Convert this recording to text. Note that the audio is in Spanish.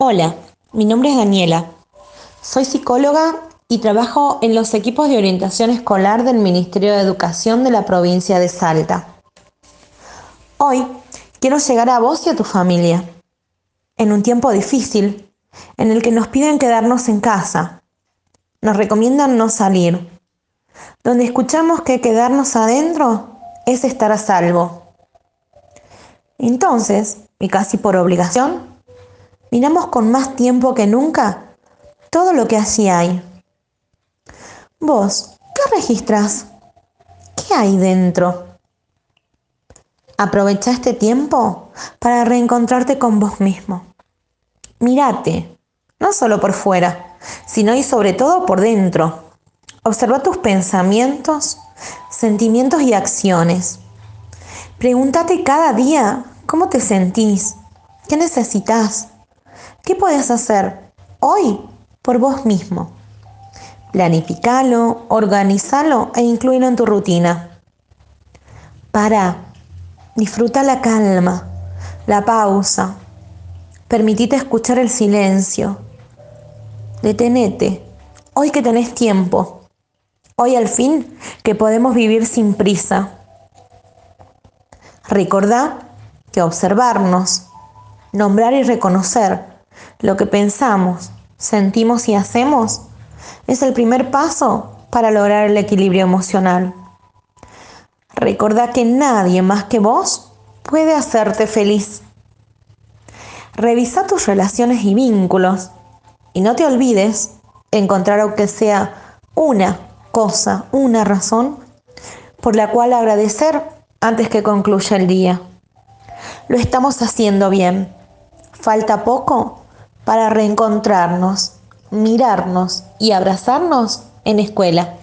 Hola, mi nombre es Daniela. Soy psicóloga y trabajo en los equipos de orientación escolar del Ministerio de Educación de la provincia de Salta. Hoy quiero llegar a vos y a tu familia, en un tiempo difícil, en el que nos piden quedarnos en casa, nos recomiendan no salir, donde escuchamos que quedarnos adentro es estar a salvo. Entonces, y casi por obligación, miramos con más tiempo que nunca todo lo que allí hay. Vos, ¿qué registras? ¿Qué hay dentro? Aprovecha este tiempo para reencontrarte con vos mismo. Mírate, no solo por fuera, sino y sobre todo por dentro. Observa tus pensamientos, sentimientos y acciones. Pregúntate cada día cómo te sentís, qué necesitas, qué puedes hacer hoy por vos mismo. Planificalo, organizalo e incluílo en tu rutina. Para, disfruta la calma, la pausa. Permitite escuchar el silencio. Detenete, hoy que tenés tiempo. Hoy al fin que podemos vivir sin prisa. Recordá que observarnos, nombrar y reconocer lo que pensamos, sentimos y hacemos es el primer paso para lograr el equilibrio emocional. Recordá que nadie más que vos puede hacerte feliz. Revisa tus relaciones y vínculos y no te olvides encontrar aunque sea una cosa, una razón por la cual agradecer antes que concluya el día. Lo estamos haciendo bien. Falta poco para reencontrarnos, mirarnos y abrazarnos en escuela.